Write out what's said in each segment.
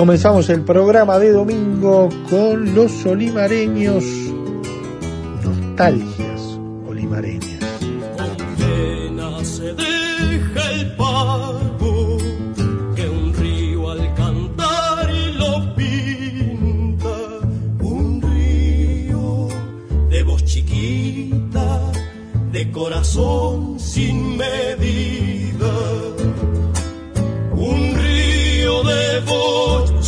Comenzamos el programa de domingo con los olimareños, nostalgias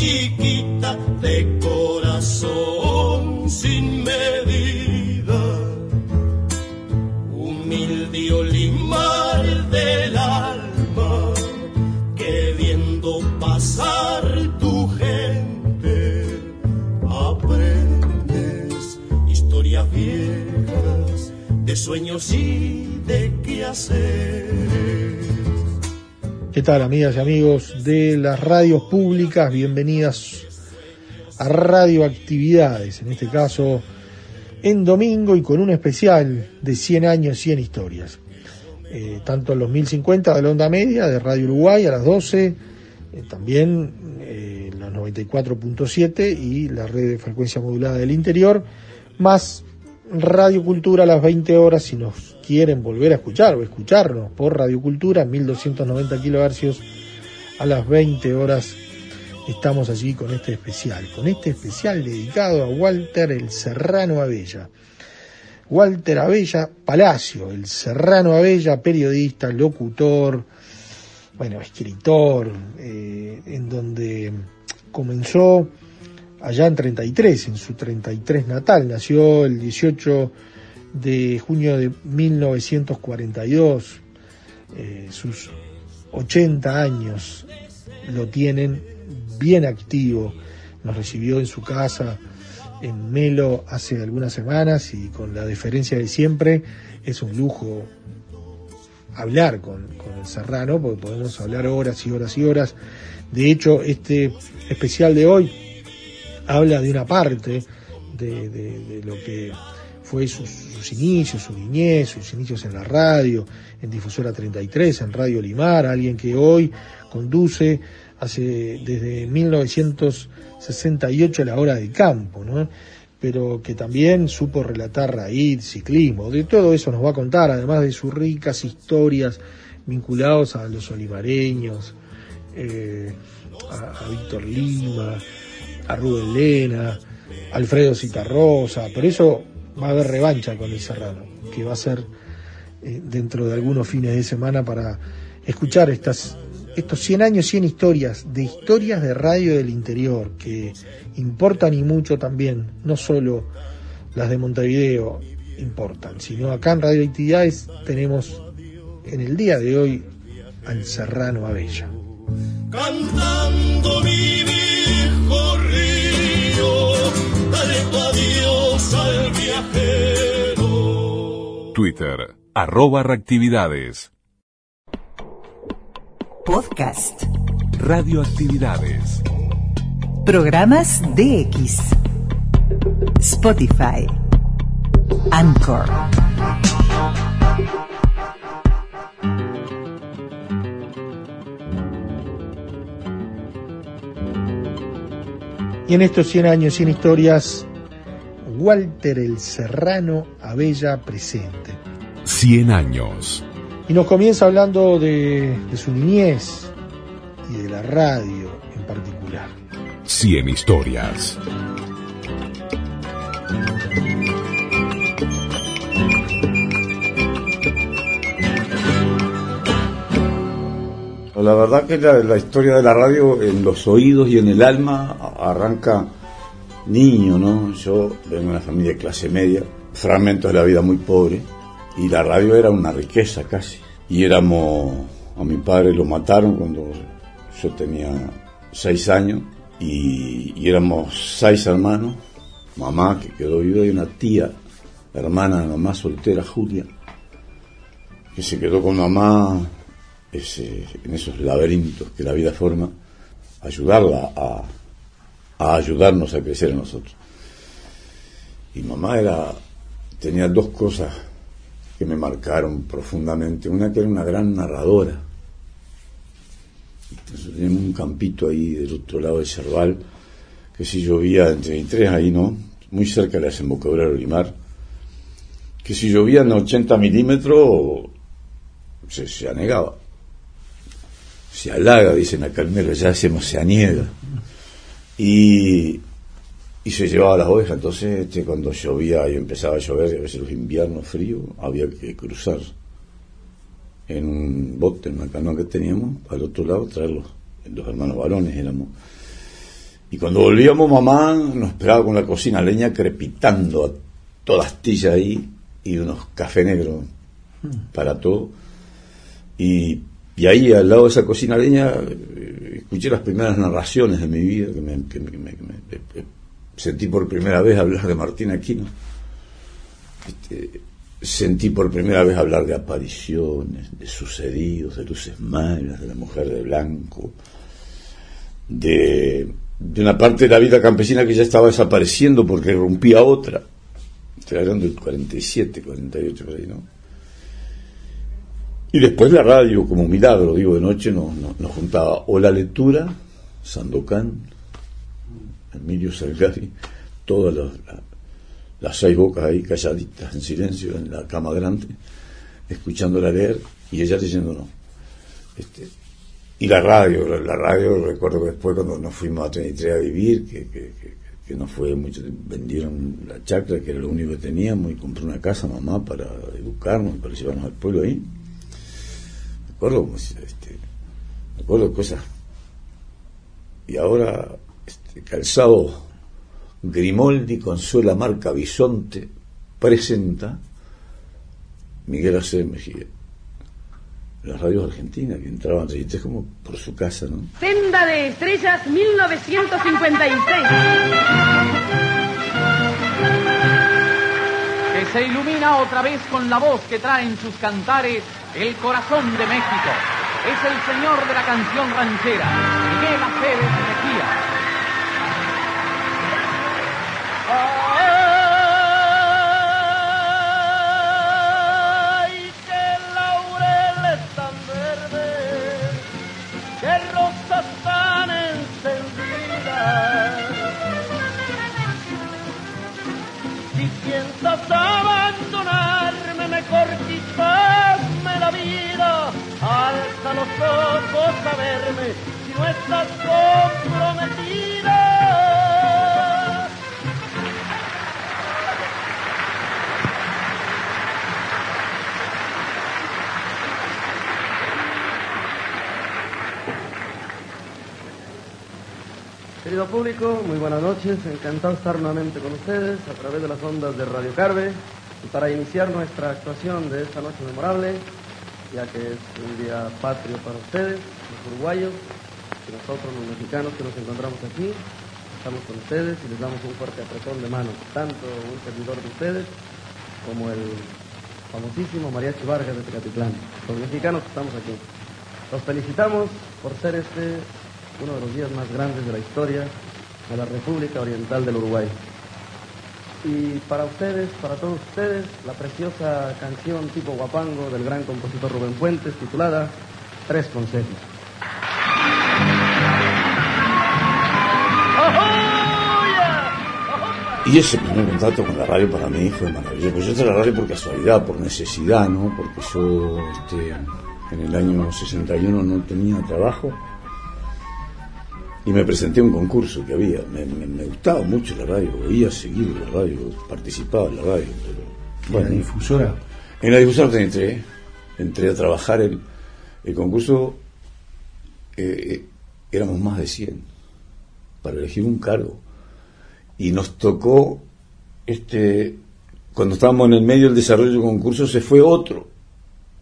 chiquita, de corazón sin medida humilde olimar del alma, que viendo pasar tu gente, aprendes historias viejas de sueños y de qué hacer. ¿Qué tal amigas y amigos de las radios públicas? Bienvenidas a Radioactividades, en este caso en domingo y con un especial de 100 años, 100 historias. Eh, tanto en los 1050 de la onda media de Radio Uruguay a las 12, eh, también eh, los 94.7 y la red de frecuencia modulada del interior, más Radio Cultura a las 20 horas si nos quieren volver a escuchar o escucharnos por Radio Cultura 1290 kilohercios a las 20 horas estamos allí con este especial, con este especial dedicado a Walter el Serrano Abella. Walter Abella Palacio, el Serrano Abella, periodista, locutor, bueno, escritor, eh, en donde comenzó allá en 33, en su 33 natal, nació el 18 de junio de 1942, eh, sus 80 años lo tienen bien activo, nos recibió en su casa en Melo hace algunas semanas y con la deferencia de siempre es un lujo hablar con, con el Serrano, porque podemos hablar horas y horas y horas. De hecho, este especial de hoy habla de una parte de, de, de lo que fue sus, sus, inicios, su niñez, sus inicios en la radio, en Difusora 33, en Radio Limar, alguien que hoy conduce hace desde 1968 la hora del campo, ¿no? pero que también supo relatar raíz, ciclismo, de todo eso nos va a contar, además de sus ricas historias vinculados a los olivareños, eh, a, Víctor Lima, a Rubén Lena, Alfredo Citarrosa, por eso va a haber revancha con el Serrano, que va a ser eh, dentro de algunos fines de semana para escuchar estas, estos 100 años, 100 historias, de historias de radio del interior, que importan y mucho también, no solo las de Montevideo importan, sino acá en Radio Actividades tenemos en el día de hoy al Serrano Abella. Cantando mi viejo adiós al viajero. Twitter, arroba reactividades. Podcast. Radioactividades. Programas DX. Spotify. Anchor. Y en estos 100 años, 100 historias, Walter el Serrano Abella presente. 100 años. Y nos comienza hablando de, de su niñez y de la radio en particular. 100 historias. La verdad que la, la historia de la radio en los oídos y en el alma arranca niño, ¿no? Yo vengo de una familia de clase media, fragmentos de la vida muy pobre, y la radio era una riqueza casi. Y éramos, a mi padre lo mataron cuando yo tenía seis años, y, y éramos seis hermanos, mamá que quedó viuda y una tía, hermana de mamá soltera, Julia, que se quedó con mamá en esos laberintos que la vida forma, ayudarla a, a ayudarnos a crecer a nosotros. Y mamá era, tenía dos cosas que me marcaron profundamente. Una que era una gran narradora. Entonces, teníamos un campito ahí del otro lado de Cerval, que si llovía en 33, ahí no, muy cerca de la desembocadura del Olimar, que si llovía en 80 milímetros se, se anegaba. Se halaga, dicen acá en ya hacemos se aniega. Y, y se llevaba las ovejas. Entonces, este, cuando llovía y empezaba a llover, a veces los inviernos fríos, había que cruzar en un bote, en una canoa que teníamos, al otro lado, traerlos. Los hermanos varones éramos. Y cuando volvíamos, mamá nos esperaba con la cocina leña crepitando a toda astilla ahí y unos café negros para todo. Y, y ahí, al lado de esa cocina leña, escuché las primeras narraciones de mi vida, que me, sentí por primera vez hablar de Martín Aquino. Este, sentí por primera vez hablar de apariciones, de sucedidos, de luces malas, de la mujer de blanco, de, de una parte de la vida campesina que ya estaba desapareciendo porque irrumpía otra. Estoy hablando del 47, 48, por ahí, ¿no? Y después la radio, como milagro, digo, de noche nos, nos- nos juntaba o la lectura, Sandokan, Emilio Salgari, todas las, la- las seis bocas ahí calladitas, en silencio, en la cama grande, escuchándola leer y ella leyéndonos. Este, y la radio, la, radio, recuerdo que después cuando nos fuimos a 33 a vivir, que, que, que, que nos fue mucho, vendieron la chacra, que era lo único que teníamos, y compré una casa mamá para educarnos, para llevarnos al pueblo ahí. Me acuerdo, como si, este, me acuerdo de cosas. Y ahora, este, calzado Grimoldi con suela marca Bisonte presenta Miguel Aceves Mejía. Las radios argentinas que entraban es como por su casa, ¿no? Senda de Estrellas 1956. que se ilumina otra vez con la voz que trae en sus cantares el corazón de México. Es el señor de la canción ranchera, Miguel Aceves Mejía. Ay, qué laureles tan verdes, qué rosas a verme si no estás comprometida. Querido público, muy buenas noches. Encantado estar nuevamente con ustedes a través de las ondas de Radio Carve y para iniciar nuestra actuación de esta noche memorable, ya que es un día patrio para ustedes, los uruguayos, y nosotros los mexicanos que nos encontramos aquí. Estamos con ustedes y les damos un fuerte apretón de mano, tanto un servidor de ustedes como el famosísimo Mariachi Vargas de Tecatitlán, los mexicanos que estamos aquí. Los felicitamos por ser este uno de los días más grandes de la historia de la República Oriental del Uruguay. Y para ustedes, para todos ustedes, la preciosa canción tipo guapango del gran compositor Rubén Fuentes titulada Tres Consejos. Y ese primer contacto con la radio para mí fue maravilloso. Pues yo entré a la radio por casualidad, por necesidad, ¿no? Porque yo este, en el año 61 no tenía trabajo y me presenté a un concurso que había. Me, me- me gustaba mucho la radio, oía seguido la radio, participaba en la radio. Pero, La difusora. en la difusora entré, entré a trabajar el, el concurso, eh, eh, éramos más de 100 para elegir un cargo. Y nos tocó, este, cuando estábamos en el medio del desarrollo del concurso, se fue otro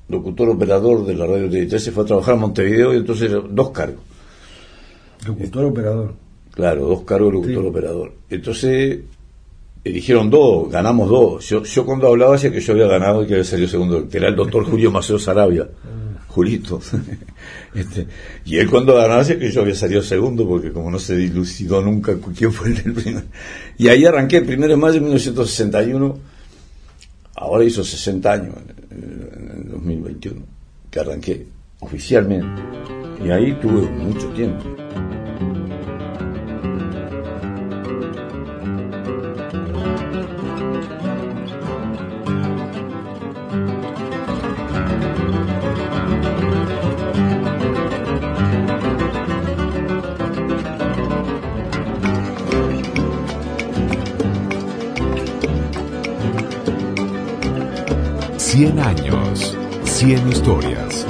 locutor operador de la radio 33, se fue a trabajar a Montevideo y entonces dos cargos. Locutor operador. Claro, dos cargos locutor Sí. operador. Entonces, eligieron dos, ganamos dos. Yo, yo cuando hablaba decía que yo había ganado y que había salido segundo, que era el doctor Julio Maceo Sarabia, Julito. Este, y él cuando ganaba decía que yo había salido segundo, porque como no se dilucidó nunca quién fue el primero. Y ahí arranqué, el primero de mayo de 1961, ahora hizo 60 años, en en el 2021, que arranqué oficialmente. Y ahí tuve mucho tiempo. Cien años, 100 historias.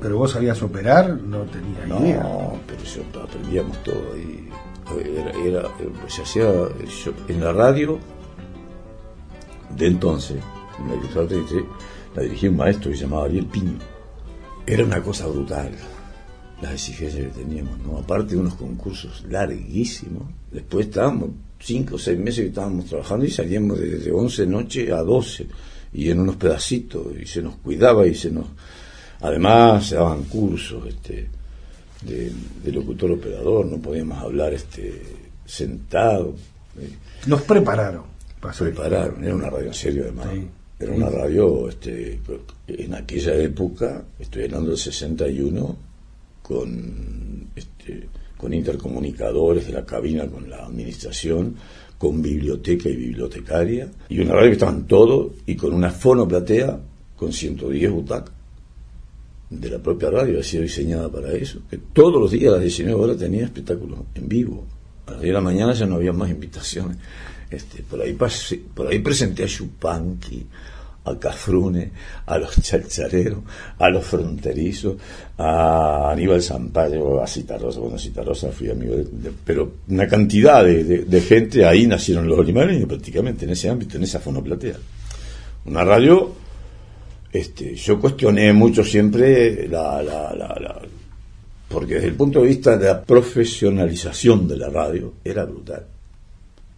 Pero vos sabías operar, no tenía idea. No, pero yo aprendíamos todo ahí. Era, era- se hacía yo- en la radio de entonces, en la emisora 33, la dirigía un maestro que se llamaba Ariel Piño. Era una cosa brutal las exigencias que teníamos, ¿no? Aparte de unos concursos larguísimos. Después estábamos cinco o seis meses que estábamos trabajando y salíamos de, de 11 de noche a 12 y en unos pedacitos y se nos cuidaba y se nos... Además se daban cursos, este de, de locutor operador, no podíamos hablar este sentado. eh, Los prepararon. salir. prepararon, era una radio en serio además. Sí. Era una radio, este, en aquella época, estoy hablando del 61, con, este, con intercomunicadores de la cabina con la administración, con biblioteca y bibliotecaria, y una radio que estaban todos, y con una fonoplatea con 110 butacas de la propia radio, ha sido diseñada para eso, que todos los días a las 19 horas tenía espectáculos en vivo. A las 10 de la mañana ya no había más invitaciones. Este, por, ahí pasé- por ahí presenté a Chupanqui, a Cafrune, a los chalchareros, a los fronterizos, a Aníbal Zampayo, a Citarrosa. Bueno, Citarrosa fui amigo de, pero una cantidad de, gente, ahí nacieron los olimareños prácticamente, en ese ámbito, en esa fonoplatea. Una radio este, yo cuestioné mucho siempre la, la, la, la- porque desde el punto de vista de la profesionalización de la radio era brutal,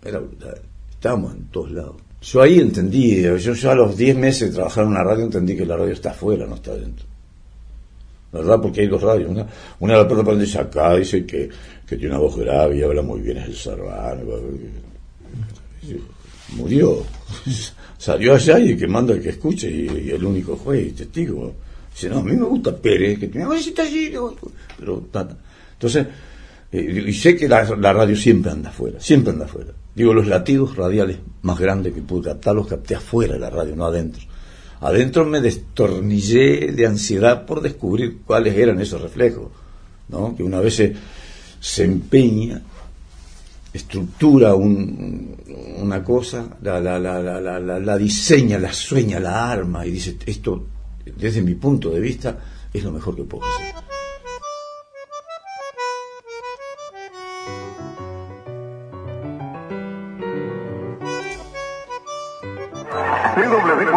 era brutal, estábamos en todos lados. Yo ahí entendí, yo, yo a los 10 meses de trabajar en una radio entendí que la radio está afuera, no está dentro. La verdad, porque hay dos radios. Una, una de la puerta dice acá, dice que, que tiene una voz grave y habla muy bien, es el Serrano. Murió. Salió allá y el que manda el que escuche y, el único juez y testigo. Dice, no, a mí me gusta Pérez, que tiene está allí, pero ta- Entonces, eh, y sé que la, la radio siempre anda afuera, siempre anda afuera. Digo, los latidos radiales más grandes que pude captar, los capté afuera de la radio, no adentro. Adentro me destornillé de ansiedad por descubrir cuáles eran esos reflejos, ¿no? Que una vez se, empeña, estructura un- una cosa, la, la, la, la, la, la- la diseña, la sueña, la arma y dice, esto, desde mi punto de vista, es lo mejor que puedo hacer.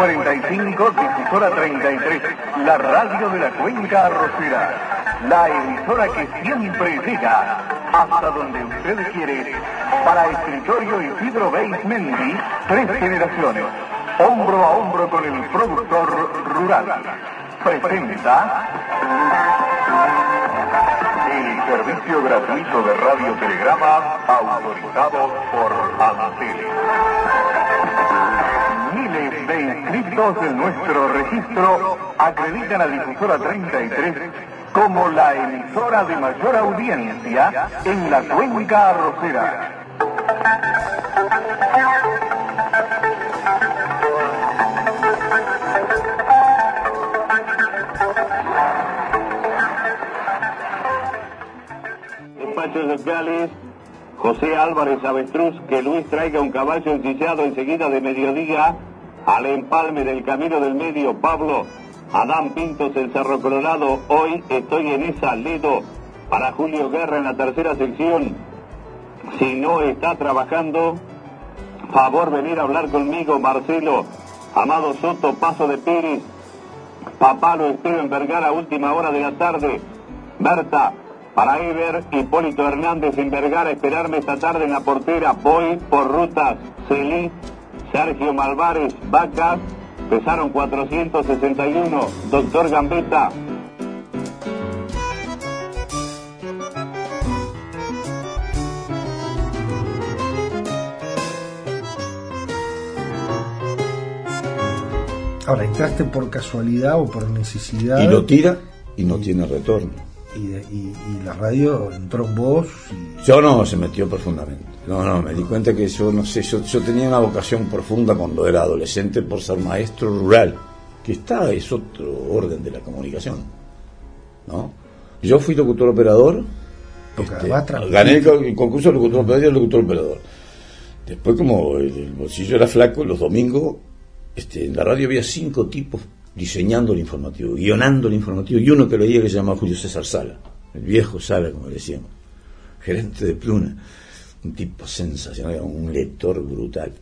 CW45, difusora 33, la radio de la cuenca arrocera, la emisora que siempre llega hasta donde usted quiere. Para escritorio Isidro Mendi, tres generaciones, hombro a hombro con el productor rural. Presenta el servicio gratuito de radiotelegrama autorizado por Antel. De inscritos en nuestro registro acreditan a Difusora 33 como la emisora de mayor audiencia en la cuenca arrocera. machos locales, José Álvarez Avestruz, que Luis traiga un caballo ensillado enseguida de mediodía al empalme del Camino del Medio, Pablo, Adán Pintos, el Cerro Colorado, hoy estoy en esa Ledo para Julio Guerra en la tercera sección. Si no está trabajando, favor venir a hablar conmigo, Marcelo, Amado Soto, Paso de Pérez, Papá lo espero en Vergara, última hora de la tarde. Berta, para Eber, Hipólito Hernández en Vergara, esperarme esta tarde en la portera. Voy por rutas, Celí, Sergio Malvares, Vacas, pesaron 461. Doctor Gambetta, Ahora, entraste por casualidad o por necesidad. Y lo tira y no tiene retorno. Y, de- y- y la radio entró en vos. y- Yo no, se metió profundamente. No, no, me di cuenta que yo, no sé, yo, yo tenía una vocación profunda cuando era adolescente por ser maestro rural, que está, es otro orden de la comunicación. ¿No? Yo fui locutor operador, este, gané el, co- el concurso de locutor operador y el locutor operador. Después, como el, el bolsillo era flaco, los domingos este, en la radio había cinco tipos diseñando el informativo, guionando el informativo, y uno que leía que se llamaba Julio César Sala, el viejo Sala, como le decíamos, gerente de Pluna, un tipo sensacional, un lector brutal.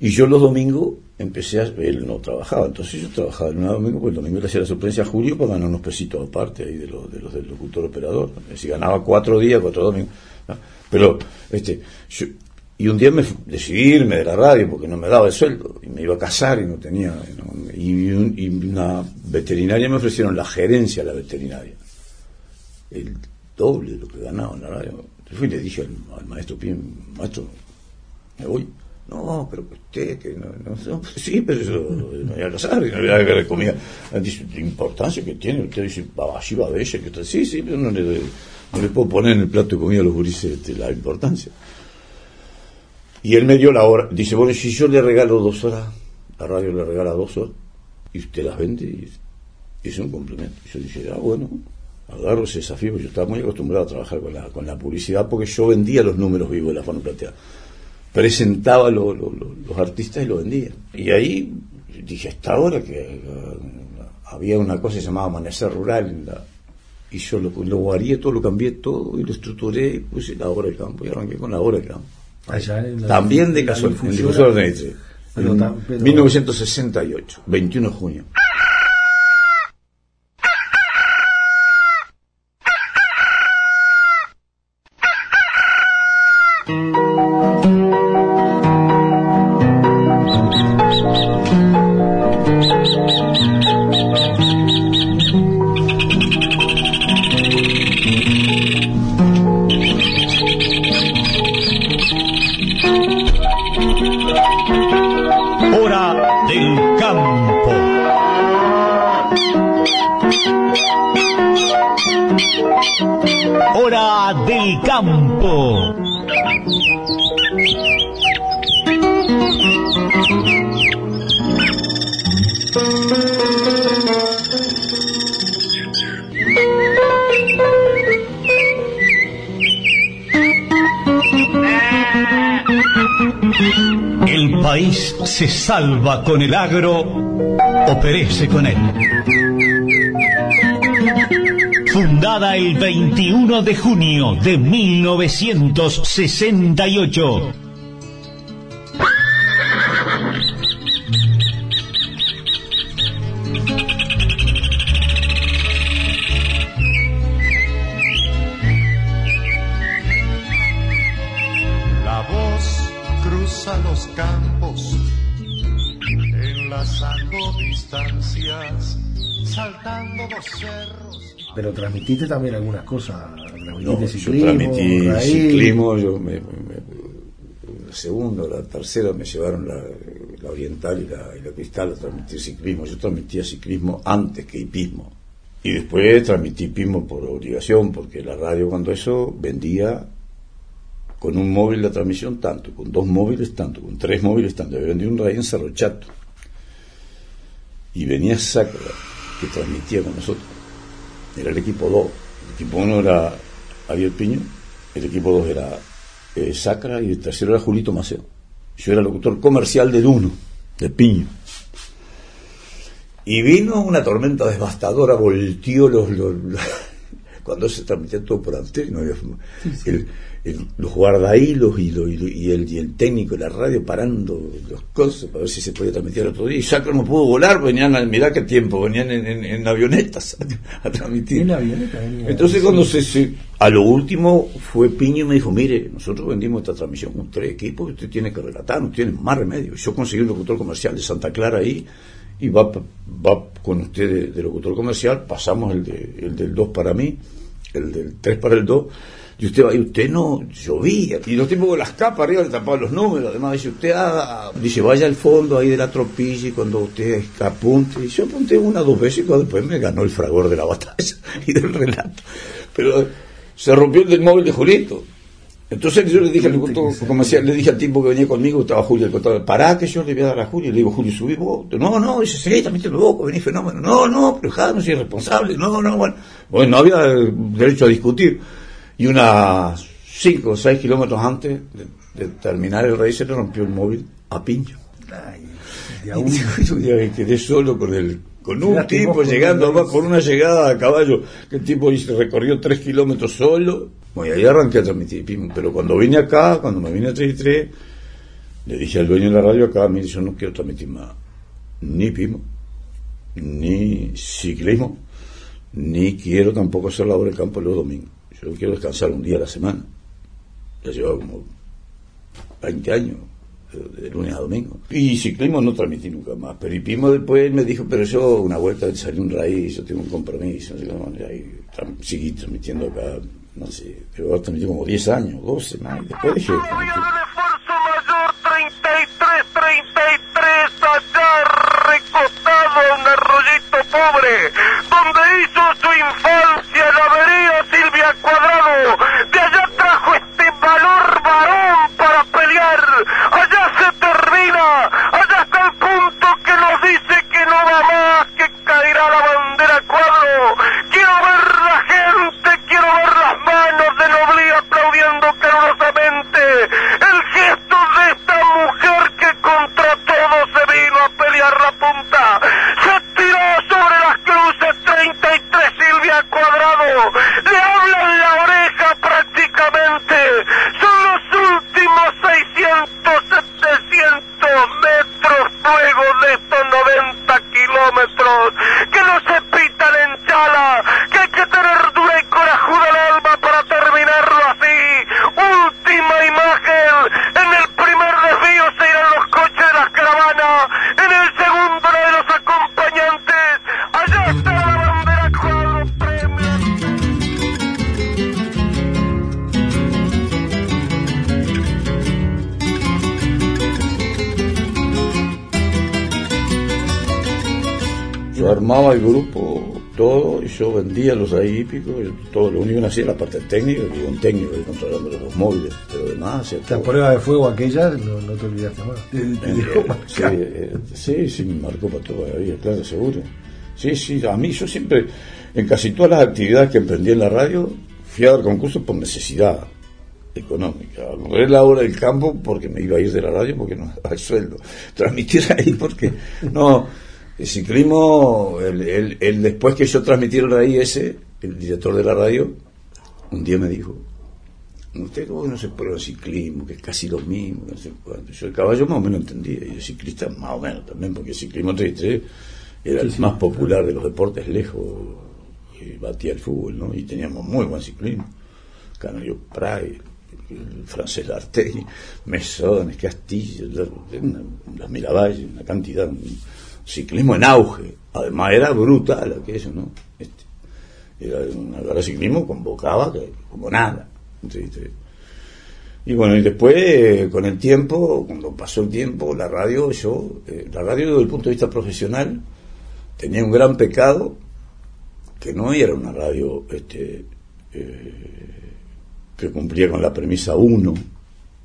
Y yo los domingos empecé a... Él no trabajaba, entonces yo trabajaba el domingo, pues el domingo le hacía la sorpresa a Julio para ganar unos pesitos aparte ahí de los, de los del locutor operador. Si ganaba cuatro días, cuatro domingos. Pero, este, yo- y un día me decidí irme de la radio porque no me daba el sueldo y me iba a casar y no tenía. no- y, un- y una veterinaria me ofrecieron la gerencia de la veterinaria. El doble de lo que ganaba en la radio. Yo fui y le dije al, maestro Pim, maestro, me voy. No, pero usted, que no, no, no, sí, pero yo me voy a casar y no voy a agarrar comida. Dice, la importancia que tiene, usted dice, "Va, allí va bella, que usted, sí, sí, pero no le, puedo poner en el plato de comida a los gurises la importancia. Y él me dio la hora, dice, bueno, si yo le regalo dos horas, la radio le regala dos horas, y usted las vende, y es un complemento. Y yo dije, ah, bueno, agarro ese desafío, porque yo estaba muy acostumbrado a trabajar con la, con la publicidad, porque yo vendía los números vivos de la fono plateada. Presentaba lo- lo- lo- los artistas y lo vendía. Y ahí dije, hasta ahora que eh, había una cosa que se llamaba Amanecer Rural, en la- y yo lo, lo varié todo, lo cambié todo, y lo estructuré, y puse la hora del campo, y arranqué con la hora del campo. Allá en la- También de casualidad, en difusora. difusora 33. Pero En tam- pero- 1968, 21 de junio. Salva con el agro o perece con él. Fundada el 21 de junio de 1968. Pero transmitiste también algunas cosas. Transmitiste No, ciclismo, yo transmití raíz. ciclismo, yo me, me- me- la segunda, la tercera me llevaron la, la oriental y la, y la cristal a transmitir ciclismo. Yo transmitía ciclismo antes que hipismo. Y después transmití hipismo por obligación, porque la radio cuando eso vendía con un móvil la transmisión tanto, con dos móviles tanto, con tres móviles tanto. Yo vendí un radio en Cerro Chato. Y venía Sacra, que transmitía con nosotros. Era el equipo 2. El equipo 1 era Ariel Piño, el equipo 2 era eh, Sacra y el tercero era Julito Maceo. Yo era locutor comercial del 1, de Piño. Y vino una tormenta devastadora, volteó los- cuando se transmitía todo por antena, no había. El- el- los guardahilos y, lo- y lo- y el, y el técnico de la radio parando los cosas para ver si se podía transmitir otro día. Y Sacra no pudo volar, venían, a- mirá qué tiempo, venían en, en- en avionetas a, a transmitir. En avioneta venía. Entonces cuando se, se- a lo último fue Piño y me dijo, mire, nosotros vendimos esta transmisión con tres equipos, usted tiene que relatar, no tiene más remedio. Yo conseguí un locutor comercial de Santa Clara ahí y va, va con usted de, locutor comercial, pasamos el, de, el del 2 para mí, el del 3 para el 2, y usted va, y usted no llovía, y los tipos con las capas arriba le tapaban los números, además dice, usted haga, dice, vaya al fondo ahí de la tropilla y cuando usted apunte, y yo apunté una dos veces y después me ganó el fragor de la batalla y del relato. Pero se rompió el del móvil de Julito. Entonces yo le dije al comercial, le dije al tipo que venía conmigo, estaba Julio, el contador, pará que yo le voy a dar a Julio, le digo, Julio, subí vos. No, no, dice, sí, también te lo vos, venís fenómeno. No, no, pero no soy responsable, no, no, bueno. Bueno, no había eh, derecho a discutir. Y unas 5 o 6 kilómetros antes de, de terminar el rey se le rompió el móvil a Pincho. Y yo ya me quedé solo con el con un tipo llegando abajo por una llegada a caballo que el tipo recorrió tres kilómetros solo. Bueno y ahí arranqué a transmitir pero cuando vine acá cuando me vine a 33 le dije al dueño de la radio acá mire yo no quiero transmitir más ni pimo ni ciclismo ni quiero tampoco hacer labor de campo los domingos. Yo quiero descansar un día a la semana ya llevaba como 20 años, de, de lunes a domingo. Y ciclismo no transmití nunca más. Pero Pimo después me dijo, pero yo una vuelta salió un raíz, yo tengo un compromiso, cómo, y ahí seguí transmitiendo acá, no sé, pero ahora transmití como 10 años, 12 más, y después dejé de transmitir. 33, 33, allá recostado en un arroyito pobre, donde hizo su infancia la vería Silvia Cuadrado. Yo vendía los ahí hípicos, todo, lo único que hacía era la parte técnica, que un técnico ahí controlando los móviles, pero demás La todo. prueba de fuego aquella, no, no te olvidaste más. Te, te Eh, dejó eh, sí, eh, sí, sí, me marcó para toda la vida, claro, seguro. Sí, sí, a mí yo siempre, en casi todas las actividades que emprendí en la radio, fui a dar concursos por necesidad económica. A correr la hora del campo porque me iba a ir de la radio porque no daba el sueldo. Transmitir ahí porque, no, el ciclismo, el, el- el después que yo transmití el raíz ese, el director de la radio, un día me dijo, Usted cómo no se prueba ciclismo, que es casi lo mismo, no sé cuánto. Yo el caballo más o menos entendía, y el ciclista más o menos también, porque el ciclismo 33 era el más popular de los deportes lejos, y batía el fútbol, ¿no? Y teníamos muy buen ciclismo. Canario Pray, el francés Lartey, Mesones, Castillo, las Miravalles, una cantidad, ciclismo en auge. Además era brutal aquello, ¿no? Este, era una carrera de ciclismo convocaba como nada. Y bueno, y después, con el tiempo, cuando pasó el tiempo, la radio, yo, eh, la radio desde el punto de vista profesional, tenía un gran pecado, que no era una radio este, eh, que cumplía con la premisa uno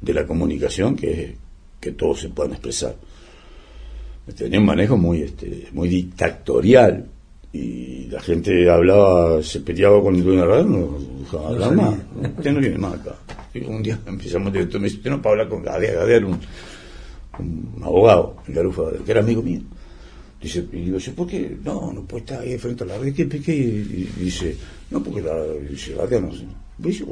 de la comunicación, que es que todos se puedan expresar. Tenía un manejo muy, este, muy dictatorial, y la gente hablaba, se peleaba con el dueño de la radio, no dejaba hablar más. Usted no viene más acá. Y un día empezamos, director, me dice, usted no para hablar con Gadea, Gadea era un, un abogado Garufa, que era amigo mío. Dice, y digo, ¿por qué? No, no puede estar ahí frente a la radio. ¿Qué, qué? Y dice, no, porque la, dice, Gadea no sé. ¿Ves?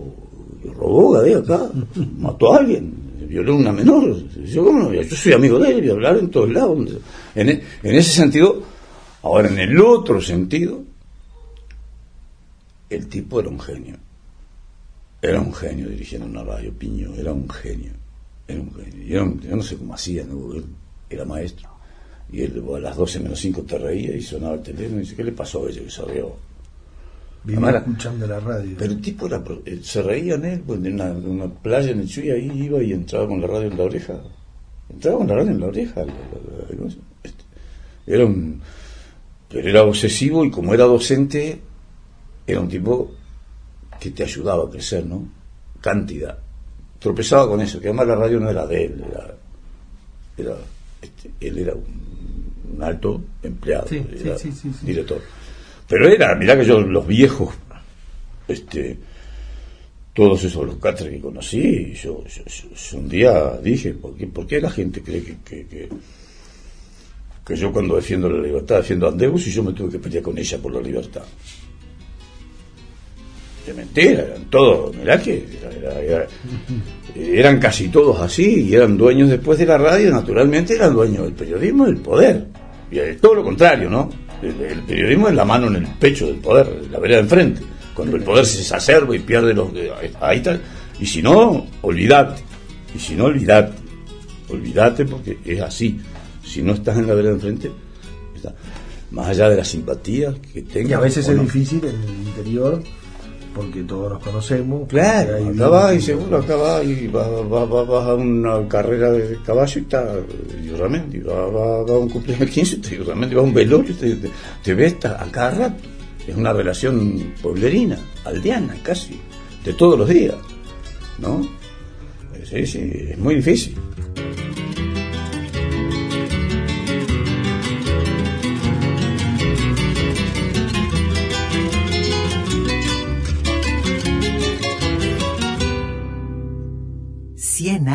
robó Gadea acá, mató a alguien, violó una menor. Yo, ¿cómo no? Yo soy amigo de él, y hablar en todos lados. En, ese sentido, ahora en el otro sentido, el tipo era un genio. Era un genio dirigiendo una radio, Piño, era un genio. Era un genio. Y era un- yo no sé cómo hacía, ¿no? Él era maestro. Y él a las 12 menos 5 te reía y sonaba el teléfono y dice, ¿qué le pasó a ella que se rió? Vivía escuchando la radio. Pero el tipo era, eh, se reía en él, pues, en una, playa en el Chuy, ahí iba y entraba con la radio en la oreja. Entraba con la radio en la oreja. Este, Era un. Pero era obsesivo y como era docente, era un tipo que te ayudaba a crecer, ¿no? Cantidad. Tropezaba con eso, que además la radio no era de él, era. era este, él era un, un alto empleado, Sí, sí, era sí, sí, sí. director. Pero era, mirá que yo, los viejos, este, todos esos, los catres que conocí, yo, yo- un día dije, ¿por qué, por qué la gente cree que, que, que, que yo cuando defiendo la libertad defiendo a Andeus y yo me tuve que pelear con ella por la libertad? De mentira, eran todos, mirá que era- era- era- eran casi todos así y eran dueños después de la radio, naturalmente eran dueños del periodismo y del poder. Y es todo lo contrario, ¿no? El, el periodismo es la mano en el pecho del poder, la vereda enfrente. Cuando el poder se exacerba y pierde los... Ahí está. Y si no, olvidate. Y si no, olvidate. Olvidate porque es así. Si no estás en la vereda enfrente, está. más allá de la simpatía que tengas. Y a veces es no. difícil en el interior, porque todos nos conocemos. Claro, hay acá va y seguro, acá va y va, va, va, vas a una carrera de caballo y está Yurramendi, va, va, va a un cumpleaños 15 y Yurramendi, va a un velorio y te, te, te ves a cada rato. Es una relación pueblerina, aldeana casi, de todos los días, ¿no? Sí, sí, es muy difícil.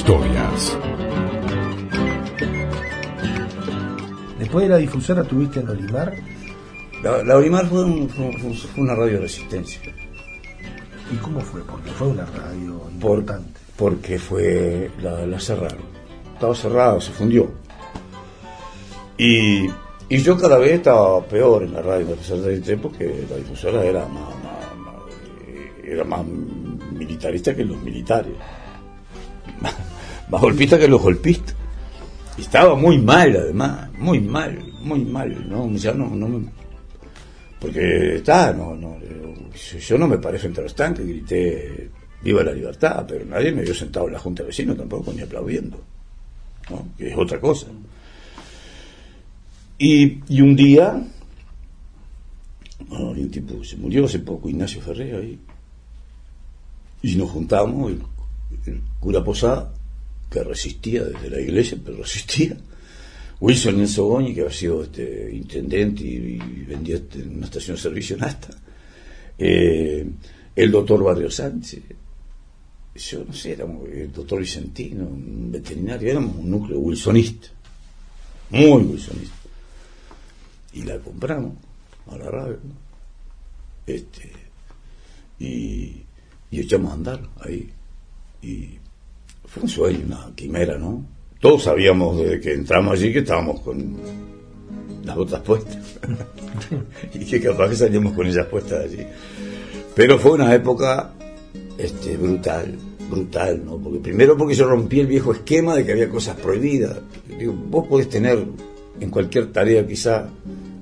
Historias. Después de la difusora tuviste en Olimar. La, la Olimar fue, un- fue- fue- fue una radio de resistencia. ¿Y cómo fue? Porque fue una radio Por- importante. porque fue la, la cerraron. Estaba cerrada, se fundió. Y, y yo cada vez estaba peor en la radio, a pesar de este, porque la difusora era más, más- más- era más militarista que los militares. Más, golpista que los golpistas. Estaba muy mal, además, muy mal, muy mal. ¿no? Ya no, no me- porque está, no, no, yo, no me paré frente a los tanques, grité viva la libertad, pero nadie me vio sentado en la Junta de Vecinos tampoco ni aplaudiendo, que es otra cosa. Y, y un día, bueno, un tipo se murió hace poco, Ignacio Ferrer ahí, y nos juntamos, el cura Posada, que resistía desde la iglesia, pero resistía, Wilson Enzo que había sido este, intendente y, y vendía este, en una estación de servicio en Asta, eh, el doctor Barrio Sánchez, yo no sé, éramos el doctor Vicentino, un veterinario, éramos un núcleo wilsonista, muy wilsonista. Y la compramos a la radio, este, y, y echamos a andar ahí. Y fue un sueño, una quimera, ¿no? Todos sabíamos desde que entramos allí que estábamos con las botas puestas. y que capaz que salíamos con ellas puestas allí. Pero fue una época este, brutal, brutal, ¿no? Porque primero porque yo rompí el viejo esquema de que había cosas prohibidas. Digo, vos podés tener en cualquier tarea quizá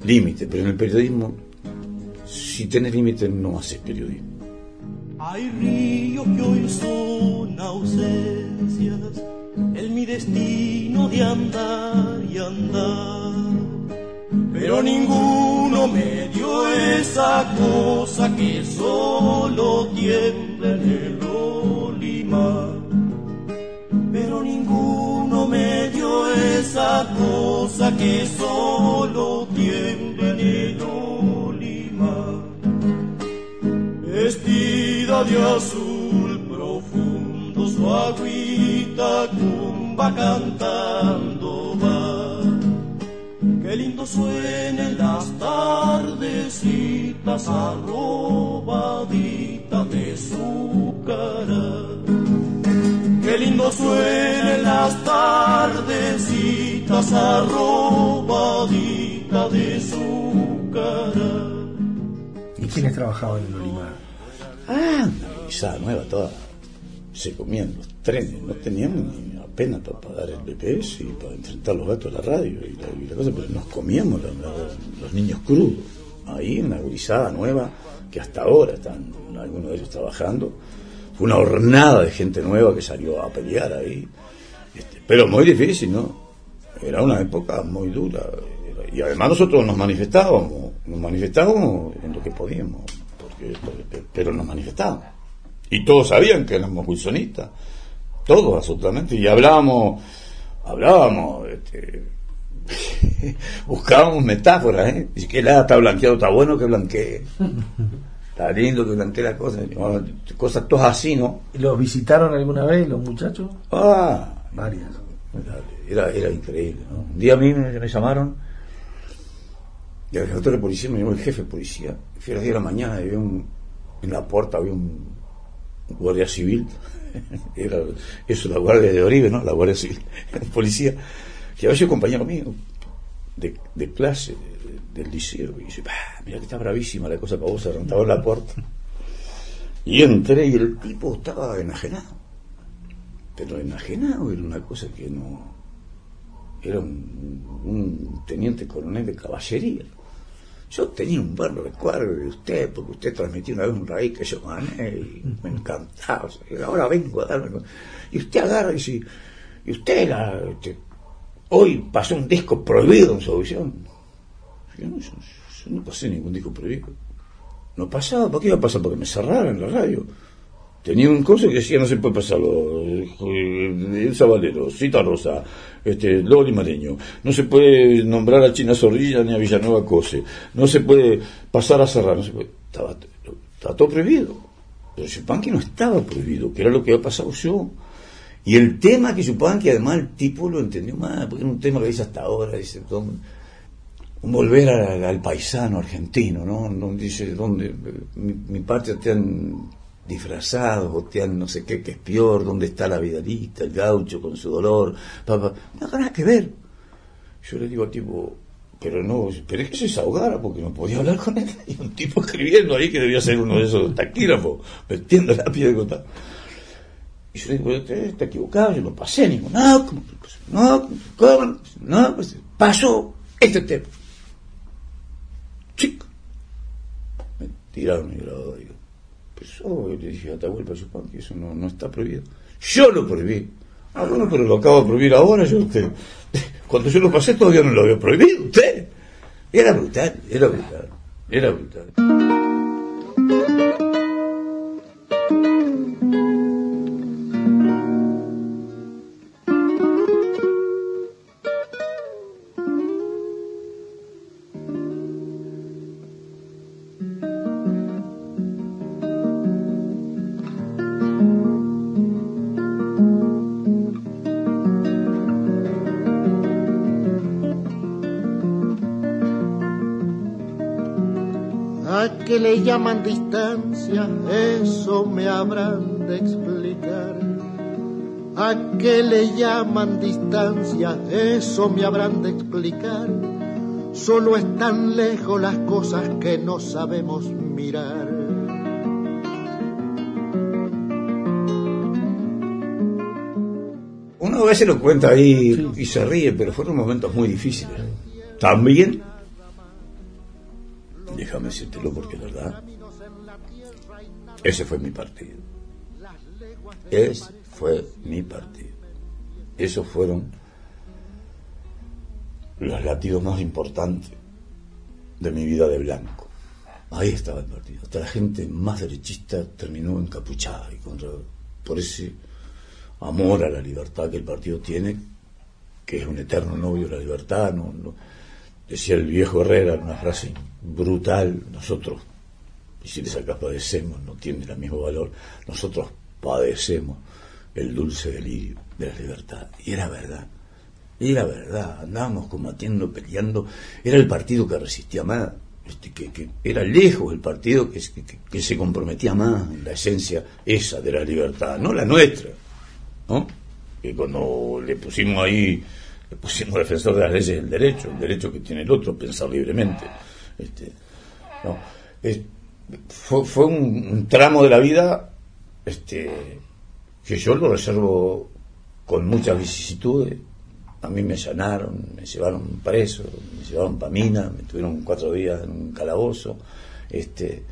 límite, pero en el periodismo, si tenés límite no haces periodismo. Hay ríos que hoy son ausencias, en mi destino de andar y andar. Pero ninguno me dio esa cosa que solo tiembla en el olimar. Pero ninguno me dio esa cosa que solo tiembla en el olimar. Vestida de azul profundo, su agüita cumba cantando va. Qué lindo suenen las tardecitas arrobaditas de su cara. Qué lindo suenen las tardecitas arrobaditas de su cara. ¿Y quiénes trabajaban en Olimar? Ah, una guisada nueva toda. Se comían los trenes, no teníamos ni apenas para pagar el BPS y para enfrentar los gatos a la radio y la, y la cosa, pero nos comíamos la- la- los niños crudos. Ahí, una guisada nueva, que hasta ahora están algunos de ellos trabajando. Fue una hornada de gente nueva que salió a pelear ahí. Este, pero muy difícil, ¿no? Era una época muy dura. Y además nosotros nos manifestábamos, nos manifestábamos en lo que podíamos, pero nos manifestábamos. Y todos sabían que éramos wilsonistas, todos absolutamente, y hablábamos, hablábamos, este, buscábamos metáforas, ¿eh? Y que nada está blanqueado, está bueno que blanquee. Está lindo que blanquee la cosa, y, bueno, cosas todas así, ¿no? ¿Los visitaron alguna vez los muchachos? Ah, Varias. Era, era increíble. ¿no? Un día a mí me, me llamaron y el jefe de policía me llamó el jefe de policía. Fui a las 10 de la mañana había un, en la puerta había un, guardia civil. Era, eso, la guardia de Oribe, ¿no? La guardia civil, el policía, que había sido compañero mío de, clase de- del liceo. Y dice, "Bah, mira que está bravísima la cosa para vos, en la puerta. Y entré y el tipo estaba enajenado pero enajenado era una cosa que no era un teniente coronel de caballería yo tenía un buen recuerdo de usted porque usted transmitió una vez un raíz que yo gané y me encantaba ahora vengo a darme y usted agarra y dice y usted la, este, hoy pasó un disco prohibido en su audición yo no, yo- no pasé ningún disco prohibido no pasaba, ¿por qué iba a pasar? Porque me cerraron la radio. Tenía un coso que decía no se puede pasarlo. eh, El Sabalero, Cita Rosa, este, Loli Mareño. No se puede nombrar a China Zorrilla ni a Villanueva Cose. No se puede pasar a cerrar. No se. Estaba, estaba todo prohibido. Pero Yupanqui no estaba prohibido, que era lo que había pasado yo. Y el tema que Yupanqui, además, el tipo lo entendió más, porque era un tema que dice hasta ahora, dice, "Don- un volver al, paisano argentino, ¿no? Dice, ¿dónde? Mi, mi patria te han disfrazado, o te han no sé qué, que es peor, ¿dónde está la vidalista, el gaucho con su dolor? Papá, no nada que ver. Yo le digo al tipo, pero no, esperé que se desahogara porque no podía hablar con él. Y un tipo escribiendo ahí que debía ser uno de esos taquígrafos, metiendo la piel de contar. Y yo le digo, usted está equivocado, yo no pasé ningún, no, ¿cómo pasó? no, ¿cómo? no, pues, pasó este tema. Chico. Me tiraron el grado, digo. Pues yo le dije a Atahualpa Yupan que eso no, no está prohibido. Yo lo prohibí. Ah, bueno, pero lo acabo de prohibir ahora. Yo, usted, cuando yo lo pasé todavía no lo había prohibido. Usted. Era brutal, era brutal, era brutal. Llaman distancia? Eso me habrán de explicar. ¿A qué le llaman distancia? Eso me habrán de explicar. Solo están lejos las cosas que no sabemos mirar. Uno a veces lo cuenta ahí y se ríe, pero fueron momentos muy difíciles. También, déjame decírtelo porque es verdad, ese fue mi partido. Ese fue mi partido. Esos fueron los latidos más importantes de mi vida de blanco. Ahí estaba el partido. Hasta la gente más derechista terminó encapuchada y contra, por ese amor a la libertad que el partido tiene, que es un eterno novio de la libertad. No, decía el viejo Herrera, una frase brutal, nosotros, y si le sacas padecemos, no tiene el mismo valor, nosotros padecemos el dulce delirio de la libertad. Y era verdad. Y era verdad, andábamos combatiendo, peleando, era el partido que resistía más, este, que, era lejos el partido que, que- que se comprometía más en la esencia esa de la libertad, no la nuestra, ¿no? Que cuando le pusimos ahí, pusimos defensor de las leyes del derecho, el derecho que tiene el otro, pensar libremente. Este, no, fue, fue un, tramo de la vida este, que yo lo reservo con muchas vicisitudes. A mí me allanaron, me llevaron preso, me llevaron para Mina, me tuvieron cuatro días en un calabozo. Este,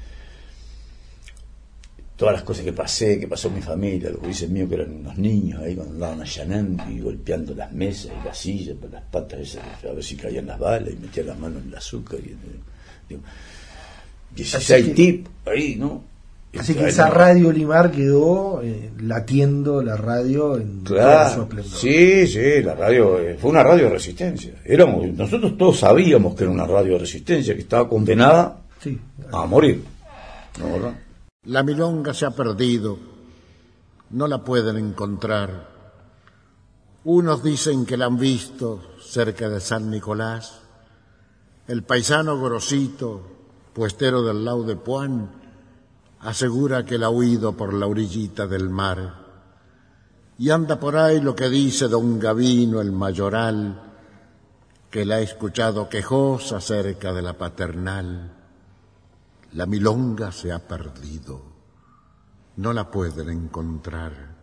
todas las cosas que pasé, que pasó mi familia, los juicios míos que eran unos niños ahí cuando andaban allanando y golpeando las mesas y las sillas, por las patas esas, a ver si caían las balas y metían las manos en el azúcar. Y, digo, 16 que- tipos ahí, ¿no? Así que Este, esa radio Limar quedó eh, latiendo la radio en todo su Claro, esplendor. sí, sí, la radio eh, fue una radio de resistencia. Éramos, nosotros todos sabíamos que era una radio de resistencia, que estaba condenada Sí. a morir. ¿No, verdad? La milonga se ha perdido, no la pueden encontrar. Unos dicen que la han visto cerca de San Nicolás. El paisano Gorosito, puestero del lado de Puan, asegura que la ha oído por la orillita del mar. Y anda por ahí lo que dice don Gavino el mayoral, que la ha escuchado quejosa cerca de la paternal. La milonga se ha perdido. No la pueden encontrar.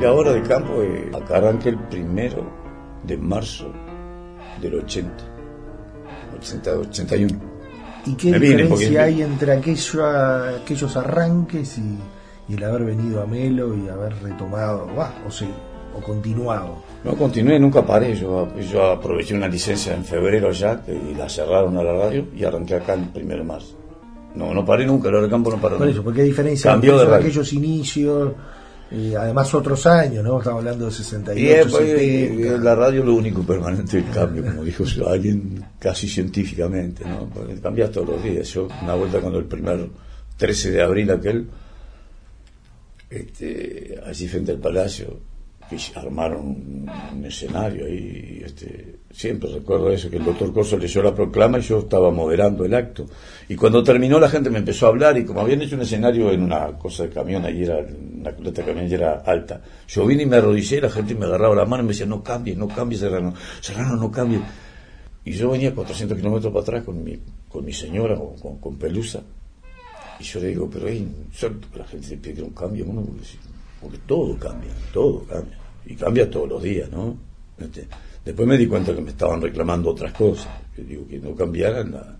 Y ahora de campo, eh, acá arranqué el primero de marzo del 80, 80 81. ¿Y qué Me vine porque- diferencia hay entre aquello, aquellos arranques y, y el haber venido a Melo y haber retomado, bah, o, sí, o continuado? No continué, nunca paré. Yo, yo aproveché una licencia en febrero ya y la cerraron a la radio y arranqué acá el primero de marzo. No, no paré nunca, el campo no paró Por eso, porque hay diferencia Cambió de radio. aquellos inicios, y además otros años, ¿no? Estamos hablando de Y 68, después, 70. eh, la radio es lo único permanente el cambio, como dijo alguien casi científicamente, ¿no? Porque cambias todos los días. Yo, una vuelta cuando el primer 13 de abril aquel, este, allí frente al palacio, armaron un, escenario ahí, este, siempre recuerdo eso, que el doctor Corso leyó la proclama y yo estaba moderando el acto. Y cuando terminó la gente me empezó a hablar y como habían hecho un escenario en una cosa de camión, ahí era una culeta de camión era alta, yo vine y me arrodillé la gente me agarraba la mano y me decía, no cambies, no cambies Serrano, Serrano, no cambies. Y yo venía 400 kilómetros para atrás con mi, con mi señora, con, con, con Pelusa, y yo le digo, pero es cierto que la gente se pide un cambio, ¿no? porque, porque todo cambia, todo cambia, y cambia todos los días, ¿no? Este, después me di cuenta que me estaban reclamando otras cosas, que digo que no cambiaran la-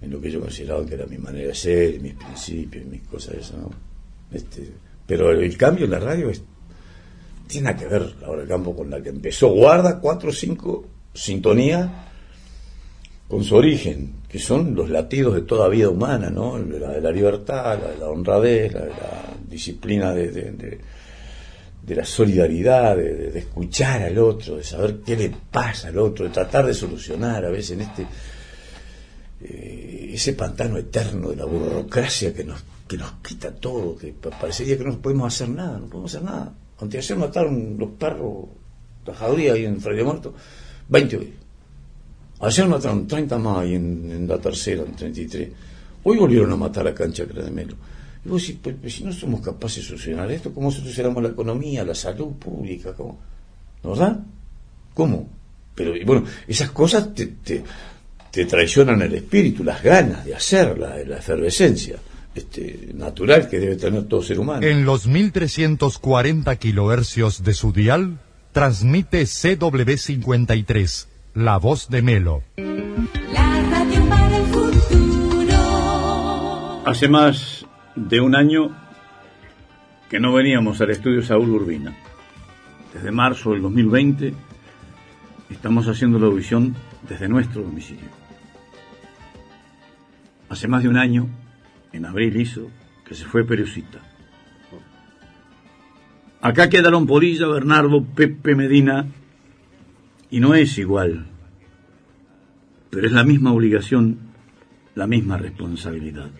en lo que yo consideraba que era mi manera de ser, mis principios, mis cosas eso, ¿no? Este, pero el cambio en la radio es, tiene que ver ahora el campo con la que empezó, guarda cuatro o cinco sintonías con su origen, son los latidos de toda vida humana, ¿no? La de la libertad, la de la honradez, la de la disciplina de, de- la solidaridad, de, escuchar al otro, de saber qué le pasa al otro, de tratar de solucionar a veces en este eh, ese pantano eterno de la burocracia que nos, que nos quita todo, que pa- parecería que no podemos hacer nada, no podemos hacer nada. Anteayer mataron los perros, la jauría ahí en Freire Muerto, 20 hoy. Ayer mataron 30 más ahí en, la tercera, en 33. Hoy volvieron a matar a Cancha Crademelo. Y vos decís, pues, pues, si no somos capaces de solucionar esto, ¿cómo solucionamos la economía, la salud pública? ¿No verdad? ¿Cómo? Pero y bueno, esas cosas te traicionan el espíritu, las ganas de hacerla, la efervescencia este, natural que debe tener todo ser humano. En los 1340 kilohercios de su dial, transmite CW53, La Voz de Melo. La radio para el futuro. Hace más de un año que no veníamos al estudio Saúl Urbina. Desde marzo del 2020 estamos haciendo la audición desde nuestro domicilio. Hace más de un año, en abril hizo, que se fue Periusita. Acá quedaron Polilla, Bernardo, Pepe Medina, y no es igual, pero es la misma obligación, la misma responsabilidad.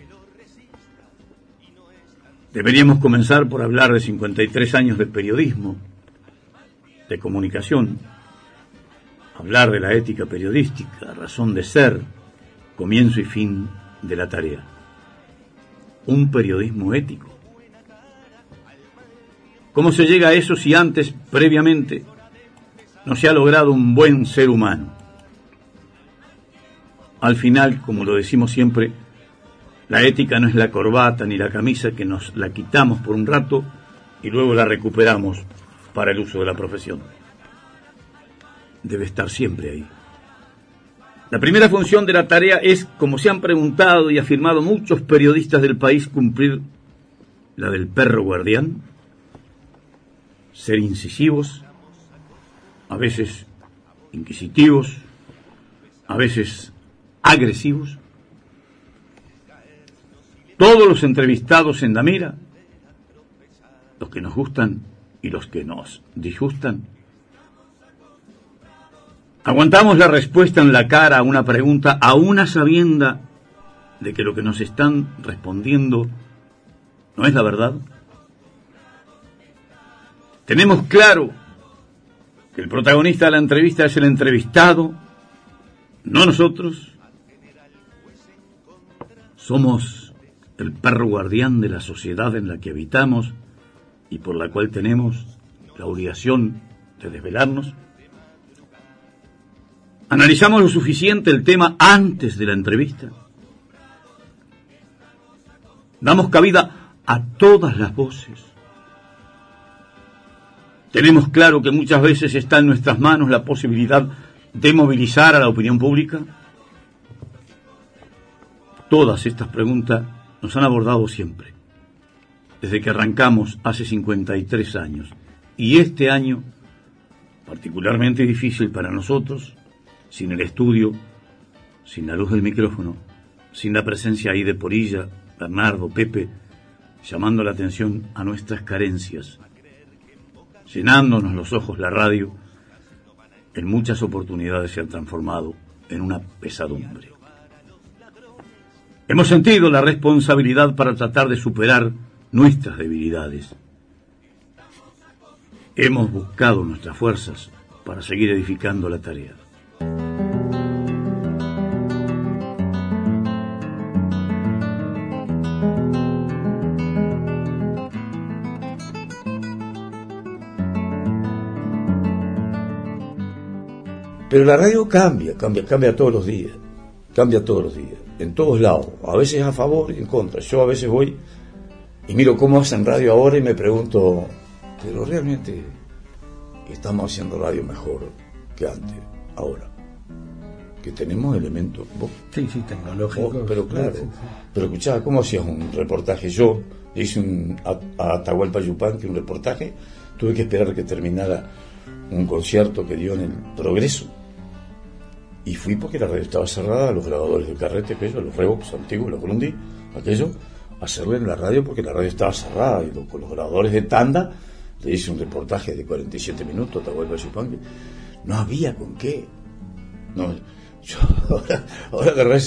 Deberíamos comenzar por hablar de 53 años de periodismo, de comunicación, hablar de la ética periodística, razón de ser, comienzo y fin de la tarea. Un periodismo ético. ¿Cómo se llega a eso si antes, previamente, no se ha logrado un buen ser humano? Al final, como lo decimos siempre, la ética no es la corbata ni la camisa que nos la quitamos por un rato y luego la recuperamos para el uso de la profesión. Debe estar siempre ahí. La primera función de la tarea es, como se han preguntado y afirmado muchos periodistas del país, cumplir la del perro guardián, ser incisivos, a veces inquisitivos, a veces agresivos. Todos los entrevistados en la mira, los que nos gustan y los que nos disgustan, Aguantamos la respuesta en la cara a una pregunta a una sabienda de que lo que nos están respondiendo no es la verdad. Tenemos claro el protagonista de la entrevista es el entrevistado, no nosotros. Somos el perro guardián de la sociedad en la que habitamos y por la cual tenemos la obligación de desvelarnos. Analizamos lo suficiente el tema antes de la entrevista. Damos cabida a todas las voces. Tenemos claro que muchas veces está en nuestras manos la posibilidad de movilizar a la opinión pública. Todas estas preguntas nos han abordado siempre, desde que arrancamos hace 53 años. Y este año, particularmente difícil para nosotros, sin el estudio, sin la luz del micrófono, sin la presencia ahí de Porilla, Bernardo, Pepe, llamando la atención a nuestras carencias, llenándonos los ojos la radio, en muchas oportunidades se han transformado en una pesadumbre. Hemos sentido la responsabilidad para tratar de superar nuestras debilidades. Hemos buscado nuestras fuerzas para seguir edificando la tarea. Pero la radio cambia, cambia, cambia todos los días, cambia todos los días, en todos lados, a veces a favor y en contra. Yo a veces voy y miro cómo hacen radio ahora y me pregunto, pero realmente estamos haciendo radio mejor que antes, ahora. Que tenemos elementos. sí, sí, tecnológicos. pero claro. Pero escuchaba, ¿cómo hacías un reportaje? Yo hice un, a, a Atahualpa Yupan, que un reportaje, tuve que esperar que terminara un concierto que dio en el Progreso. Y fui porque la radio estaba cerrada, los grabadores de carrete, aquellos, los Revox antiguos, los Grundy, aquello, hacerlo en la radio porque la radio estaba cerrada. Y con los grabadores de tanda le hice un reportaje de 47 minutos, Atahualpa Yupan, que no había con qué. No, yo ahora, ahora agarré,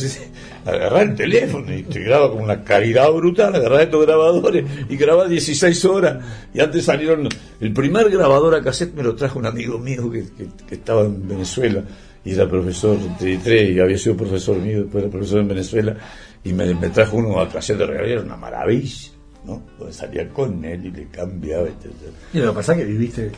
agarré, el teléfono y te graba con una calidad brutal, agarré estos grabadores y grababa 16 horas. Y antes salieron, el primer grabador a cassette me lo trajo un amigo mío que, que, que estaba en Venezuela y era profesor de 33 y había sido profesor mío, después era profesor en Venezuela, y me, me trajo uno a clase de regalo, era una maravilla, ¿no? Donde salía con él y le cambiaba. etc. Y lo que pasa es que viviste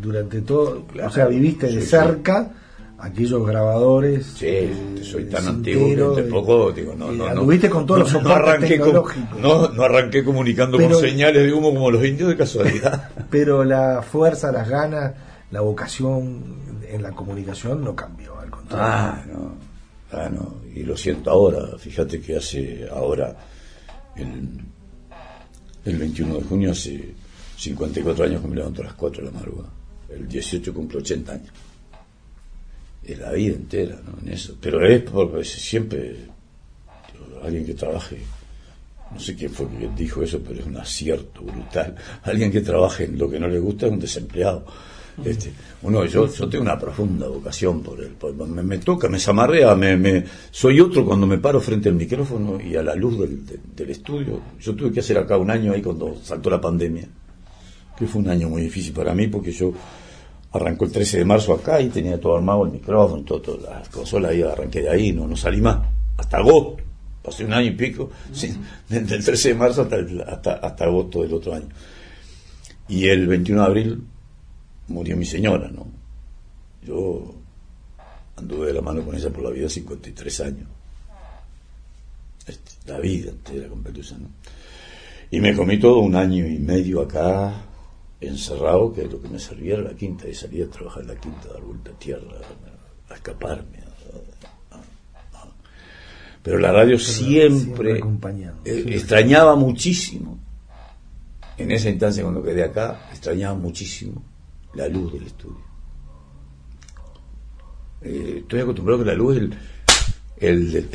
durante todo, Claro, o sea, viviste sí, de sí. cerca aquellos grabadores. Sí, eh, soy tan antiguo que de poco digo, no, no, no. con todos los no, arranqué no arranqué comunicando Pero- con señales de humo como los indios de casualidad. Pero la fuerza, las ganas, la vocación en la comunicación no cambió, al contrario. Ah, no. Ah, no. Y lo siento ahora. Fíjate que hace ahora, el, el 21 de junio, hace 54 años que me levanto a las 4 de la madrugada. El 18 cumplo 80 años. Es la vida entera, ¿no? En eso. Pero es porque siempre alguien que trabaje, no sé quién fue que dijo eso, pero es un acierto brutal. Alguien que trabaje en lo que no le gusta es un desempleado. Este, uno, yo, yo tengo una profunda vocación por él, por- me, me toca, me zamarrea, me, me- soy otro cuando me paro frente al micrófono y a la luz del, de- del estudio. Yo tuve que hacer acá un año ahí cuando saltó la pandemia, que fue un año muy difícil para mí porque yo arrancó el 13 de marzo acá y tenía todo armado el micrófono, todo, todas las consolas ahí, arranqué de ahí, no, no salí más, hasta agosto, pasé un año y pico, desde el 13 de marzo hasta, el- hasta, hasta agosto del otro año. Y el 21 de abril murió mi señora, ¿no? Yo anduve de la mano con ella por la vida 53 años. Este, la vida entera con Pelusa, ¿no? Y me comí todo un año y medio acá, encerrado, que lo que me servía era la quinta, y salía a trabajar en la quinta, a dar vuelta a tierra, a, escaparme. a- a- a- Pero la radio siempre, siempre eh, extrañaba muchísimo, en esa instancia cuando quedé acá, extrañaba muchísimo la luz del estudio. Eh, estoy acostumbrado que la luz es el, el,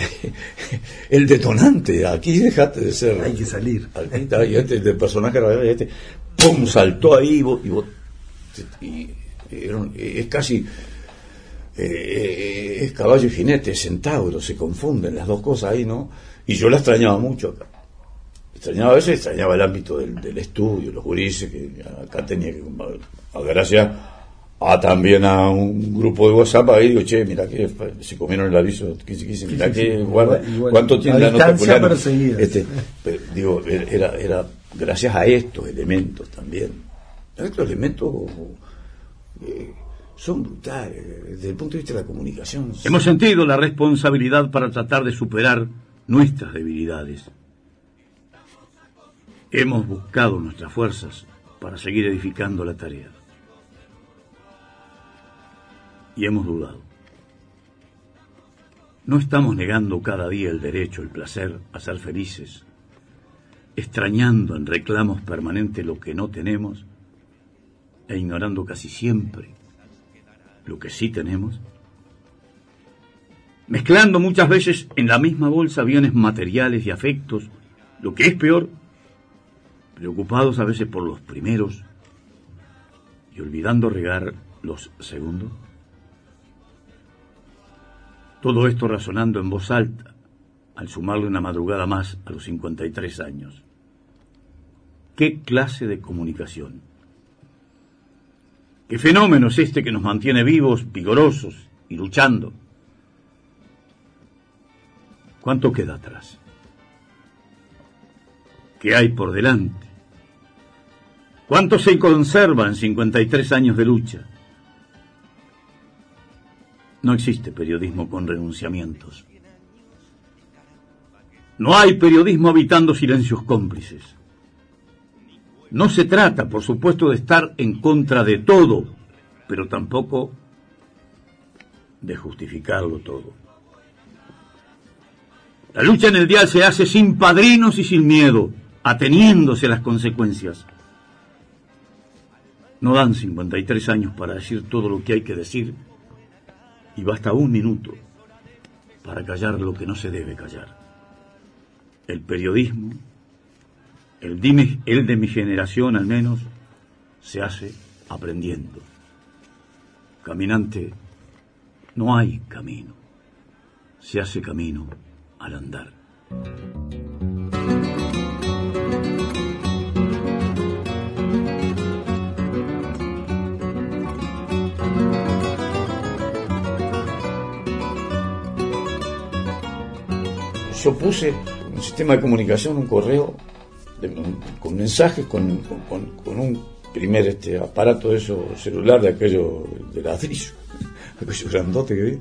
el detonante. Aquí dejaste de ser. Hay que salir. Aquí está, y este, el personaje radial, y este, ¡pum! saltó ahí y vos. Y vos y es casi. eh, es caballo y jinete, es centauro, se confunden las dos cosas ahí, ¿no? Y yo la extrañaba mucho acá. Extrañaba eso, y extrañaba el ámbito del, del estudio, los gurises, que acá tenía que. a- Gracias a también a un grupo de WhatsApp ahí digo, che, mira que se comieron el aviso, mira Sí, sí, que sí. guarda, Igual- cuánto tiene la nota distancia, fulano?". pero seguidas. Este, pero, digo, era, era gracias a estos elementos también. Estos elementos eh, son brutales desde el punto de vista de la comunicación. Hemos sentido la responsabilidad para tratar de superar nuestras debilidades. Hemos buscado nuestras fuerzas para seguir edificando la tarea. Y hemos dudado. No estamos negando cada día el derecho, el placer a ser felices, extrañando en reclamos permanentes lo que no tenemos e ignorando casi siempre lo que sí tenemos, mezclando muchas veces en la misma bolsa bienes materiales y afectos, lo que es peor, preocupados a veces por los primeros y olvidando regar los segundos. Todo esto razonando en voz alta, al sumarle una madrugada más a los 53 años. ¿Qué clase de comunicación? ¿Qué fenómeno es este que nos mantiene vivos, vigorosos y luchando? ¿Cuánto queda atrás? ¿Qué hay por delante? ¿Cuánto se conserva en 53 años de lucha? No existe periodismo con renunciamientos. No hay periodismo habitando silencios cómplices. No se trata, por supuesto, de estar en contra de todo, pero tampoco de justificarlo todo. La lucha en el dial se hace sin padrinos y sin miedo, ateniéndose a las consecuencias. No dan 53 años para decir todo lo que hay que decir y basta un minuto para callar lo que no se debe callar. El periodismo, el, de mi generación al menos, se hace aprendiendo. Caminante, no hay camino, se hace camino al andar. Yo puse un sistema de comunicación, un correo con mensajes, con, con- con- un primer este aparato de eso celular de aquello de ladrillo, aquello grandote que vi,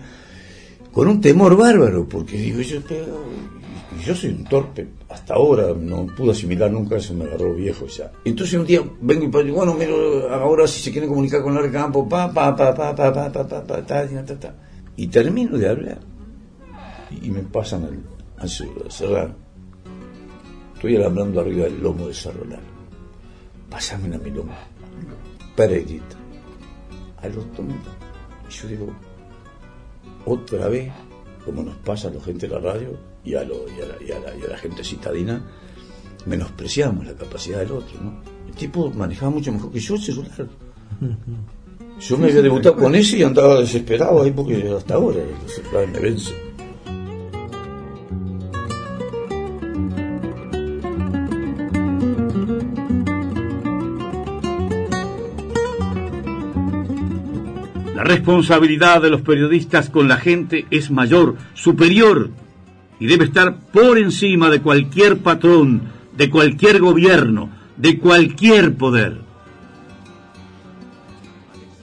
con un temor bárbaro, porque digo yo, soy un torpe, hasta ahora no pude asimilar nunca, eso me agarró viejo ya. Entonces un día vengo y digo, bueno, mira, ahora si se quieren comunicar con el campo, pa, pa, pa, pa, pa, pa, pa, pa, ta, ta, ta, ta. y termino de hablar y me pasan al, al celular, Serrano. Estoy hablando arriba del lomo de Cerro Largo. Pásame a mi lomo. Peregrita. Al otro mundo. Y yo digo, otra vez, como nos pasa a la gente de la radio y a, lo- y a la, y a la- y a la gente citadina, menospreciamos la capacidad del otro, ¿no? El tipo manejaba mucho mejor que yo el celular. Yo me había debutado con ese y andaba desesperado ahí porque hasta ahora los celulares me vencen. Responsabilidad de los periodistas con la gente es mayor, superior, y debe estar por encima de cualquier patrón, de cualquier gobierno, de cualquier poder.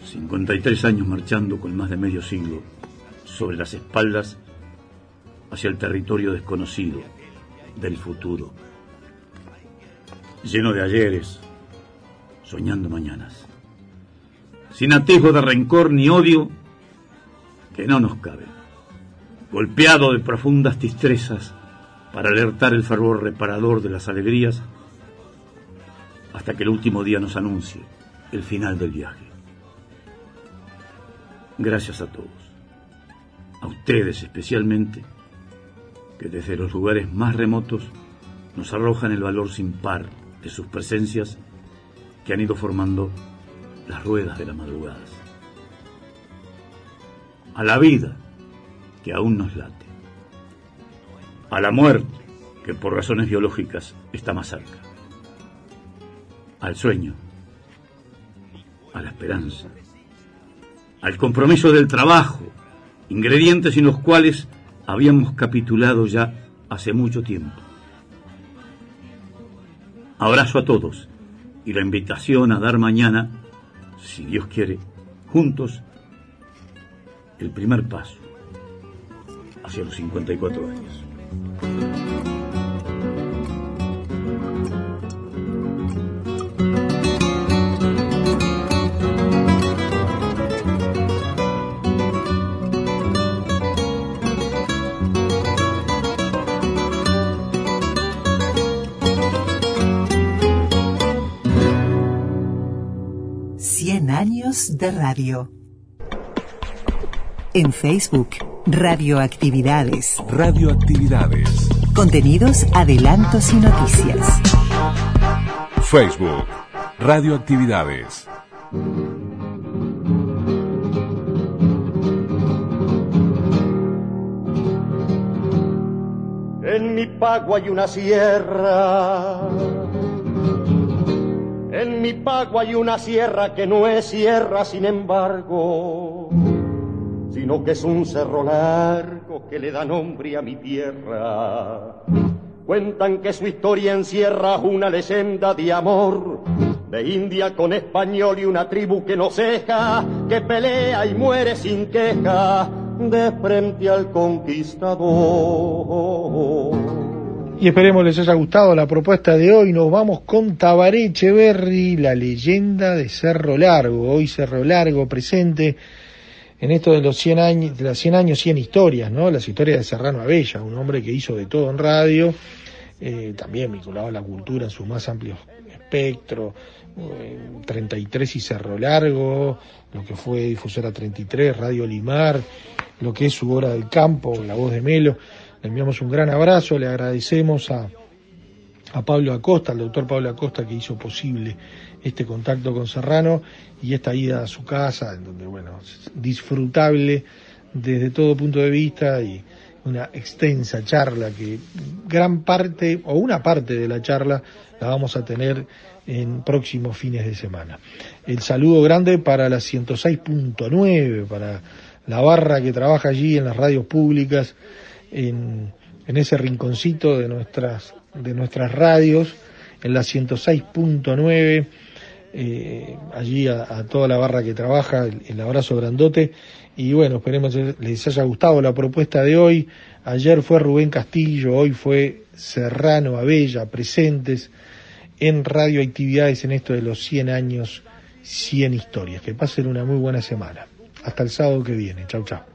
53 años marchando con más de medio siglo sobre las espaldas hacia el territorio desconocido del futuro, lleno de ayeres, soñando mañanas sin atisbo de rencor ni odio que no nos cabe, golpeado de profundas tristezas para alertar el fervor reparador de las alegrías hasta que el último día nos anuncie el final del viaje. Gracias a todos, a ustedes especialmente, que desde los lugares más remotos nos arrojan el valor sin par de sus presencias que han ido formando las ruedas de las madrugadas. A la vida que aún nos late. A la muerte que por razones biológicas está más cerca. Al sueño. A la esperanza. Al compromiso del trabajo, ingredientes sin los cuales habíamos capitulado ya hace mucho tiempo. Abrazo a todos y la invitación a dar mañana si Dios quiere, juntos, el primer paso hacia los 54 años. Radio. En Facebook, Radioactividades. Radioactividades. Contenidos, adelantos y noticias. Facebook. Radioactividades. En mi pago hay una sierra. Mi pago hay una sierra que no es sierra, sin embargo, sino que es un cerro largo que le da nombre a mi tierra. Cuentan que su historia encierra una leyenda de amor, de India con español y una tribu que no ceja, que pelea y muere sin queja, de frente al conquistador. Y esperemos les haya gustado la propuesta de hoy. Nos vamos con Tabaré Echeverry, la leyenda de Cerro Largo. Hoy Cerro Largo presente en esto de los 100 años, de los 100 años, 100 historias, ¿no? Las historias de Serrano Abella, un hombre que hizo de todo en radio, eh, también vinculado a la cultura en su más amplio espectro, eh, 33 y Cerro Largo, lo que fue Difusora 33, Radio Limar, lo que es su hora del campo, la voz de Melo. Le enviamos un gran abrazo, le agradecemos a, a Pablo Acosta, al doctor Pablo Acosta, que hizo posible este contacto con Serrano y esta ida a su casa, en donde, bueno, es disfrutable desde todo punto de vista y una extensa charla que gran parte o una parte de la charla la vamos a tener en próximos fines de semana. El saludo grande para la 106.9, para la barra que trabaja allí en las radios públicas, en ese rinconcito de nuestras, de nuestras radios, en la 106.9, eh, allí a, toda la barra que trabaja, el, el, abrazo grandote. Y bueno, esperemos les haya gustado la propuesta de hoy. Ayer fue Rubén Castillo, hoy fue Serrano Abella, presentes en radioactividades en esto de los 100 años, 100 historias. Que pasen una muy buena semana. Hasta el sábado que viene. Chau, chau.